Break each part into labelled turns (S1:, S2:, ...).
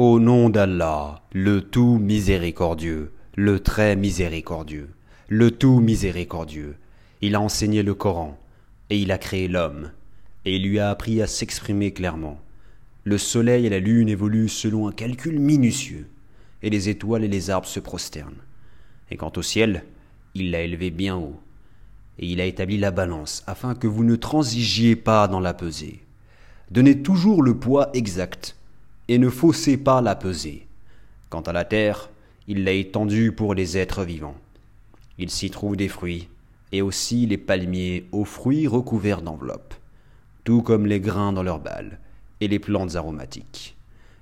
S1: Au nom d'Allah, le tout miséricordieux, le très miséricordieux, le tout miséricordieux, il a enseigné le Coran, et il a créé l'homme, et il lui a appris à s'exprimer clairement. Le soleil et la lune évoluent selon un calcul minutieux, et les étoiles et les arbres se prosternent. Et quant au ciel, il l'a élevé bien haut, et il a établi la balance afin que vous ne transigiez pas dans la pesée. Donnez toujours le poids exact et ne faussez pas la pesée. Quant à la terre, il l'a étendue pour les êtres vivants. Il s'y trouve des fruits, et aussi les palmiers aux fruits recouverts d'enveloppes, tout comme les grains dans leurs balles, et les plantes aromatiques.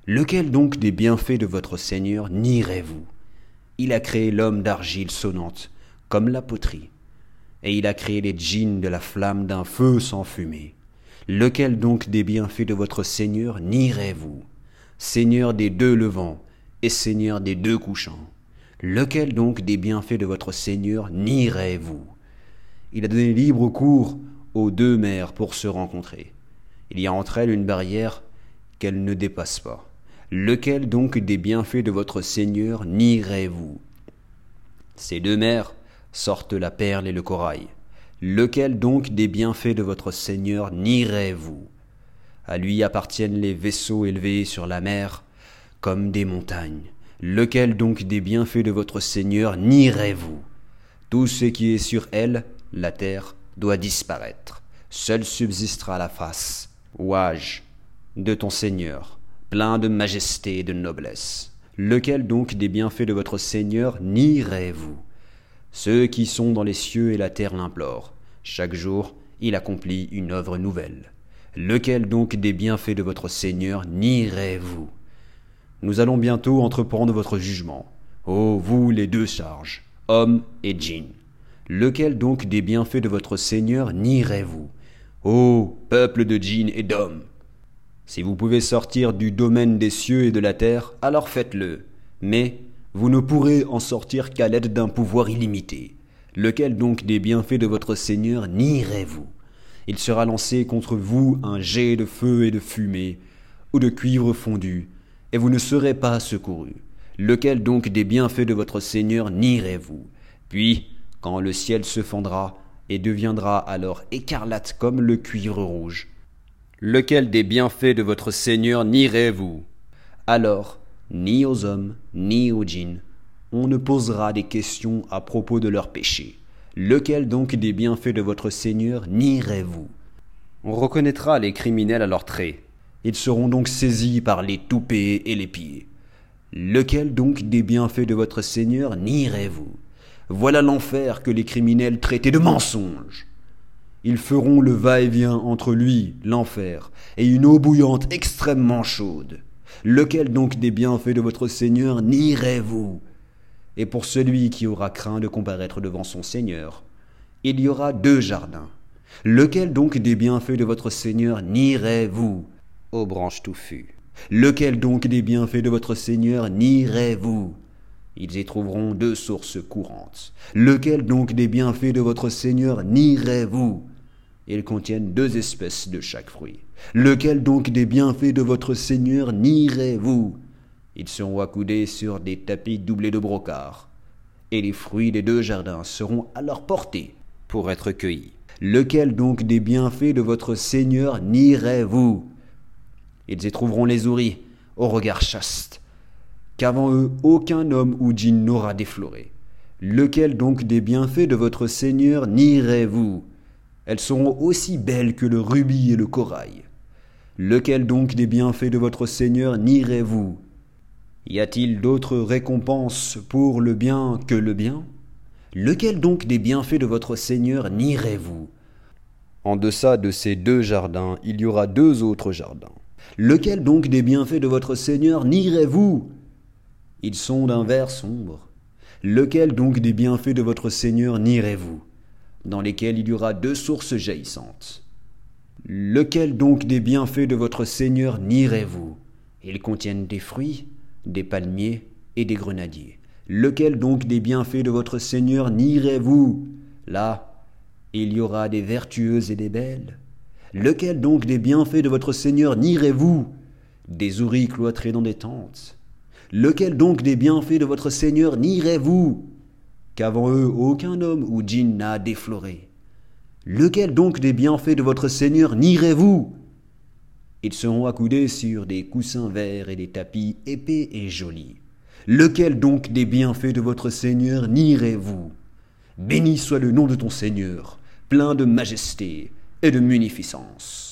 S1: Lequel donc des bienfaits de votre Seigneur nierez-vous? Il a créé l'homme d'argile sonnante, comme la poterie, et il a créé les djinns de la flamme d'un feu sans fumée. Lequel donc des bienfaits de votre Seigneur nierez-vous? Seigneur des deux levants et Seigneur des deux couchants. Lequel donc des bienfaits de votre Seigneur nierez-vous? Il a donné libre cours aux deux mers pour se rencontrer. Il y a entre elles une barrière qu'elles ne dépassent pas. Lequel donc des bienfaits de votre Seigneur nierez-vous? Ces deux mers sortent la perle et le corail. Lequel donc des bienfaits de votre Seigneur nierez-vous? À lui appartiennent les vaisseaux élevés sur la mer comme des montagnes. Lequel donc des bienfaits de votre Seigneur nierez-vous? Tout ce qui est sur elle, la terre, doit disparaître. Seul subsistera la face, ouage, de ton Seigneur, plein de majesté et de noblesse. Lequel donc des bienfaits de votre Seigneur nierez-vous? Ceux qui sont dans les cieux et la terre l'implorent. Chaque jour, il accomplit une œuvre nouvelle. Lequel donc des bienfaits de votre Seigneur nierez-vous? Nous allons bientôt entreprendre votre jugement. Ô vous les deux charges, hommes et djinns. Lequel donc des bienfaits de votre Seigneur nierez-vous? Ô peuple de djinns et d'hommes Si vous pouvez sortir du domaine des cieux et de la terre, alors faites-le. Mais vous ne pourrez en sortir qu'à l'aide d'un pouvoir illimité. Lequel donc des bienfaits de votre Seigneur nierez-vous? Il sera lancé contre vous un jet de feu et de fumée, ou de cuivre fondu, et vous ne serez pas secouru. Lequel donc des bienfaits de votre Seigneur nierez-vous? Puis, quand le ciel se fendra, et deviendra alors écarlate comme le cuivre rouge, lequel des bienfaits de votre Seigneur nierez-vous? Alors, ni aux hommes, ni aux djinns, on ne posera des questions à propos de leurs péchés. Lequel donc des bienfaits de votre Seigneur nierez-vous? On reconnaîtra les criminels à leurs traits. Ils seront donc saisis par les toupets et les pieds. Lequel donc des bienfaits de votre Seigneur nierez-vous? Voilà l'enfer que les criminels traitaient de mensonge. Ils feront le va-et-vient entre lui, l'enfer, et une eau bouillante extrêmement chaude. Lequel donc des bienfaits de votre Seigneur nierez-vous? Et pour celui qui aura craint de comparaître devant son Seigneur, il y aura deux jardins. Lequel donc des bienfaits de votre Seigneur nierez-vous, ô branches touffues Lequel donc des bienfaits de votre Seigneur nierez-vous? Ils y trouveront deux sources courantes. Lequel donc des bienfaits de votre Seigneur nierez-vous? Ils contiennent deux espèces de chaque fruit. Lequel donc des bienfaits de votre Seigneur nierez-vous? Ils seront accoudés sur des tapis doublés de brocart, et les fruits des deux jardins seront à leur portée pour être cueillis. Lequel donc des bienfaits de votre Seigneur nierez-vous? Ils y trouveront les ouris, au regard chaste, qu'avant eux aucun homme ou djinn n'aura défloré. Lequel donc des bienfaits de votre Seigneur nierez-vous? Elles seront aussi belles que le rubis et le corail. Lequel donc des bienfaits de votre Seigneur nierez-vous? Y a-t-il d'autres récompenses pour le bien que le bien? Lequel donc des bienfaits de votre Seigneur nierez-vous? En deçà de ces deux jardins, il y aura deux autres jardins. Lequel donc des bienfaits de votre Seigneur nierez-vous? Ils sont d'un vert sombre. Lequel donc des bienfaits de votre Seigneur nierez-vous? Dans lesquels il y aura deux sources jaillissantes. Lequel donc des bienfaits de votre Seigneur nierez-vous? Ils contiennent des fruits des palmiers et des grenadiers. Lequel donc des bienfaits de votre Seigneur nierez-vous? Là, il y aura des vertueuses et des belles. Lequel donc des bienfaits de votre Seigneur nierez-vous? Des ouris cloîtrés dans des tentes. Lequel donc des bienfaits de votre Seigneur nierez-vous? Qu'avant eux aucun homme ou djinn n'a défloré. Lequel donc des bienfaits de votre Seigneur nierez-vous? Ils seront accoudés sur des coussins verts et des tapis épais et jolis. Lequel donc des bienfaits de votre Seigneur nierez-vous? Béni soit le nom de ton Seigneur, plein de majesté et de munificence.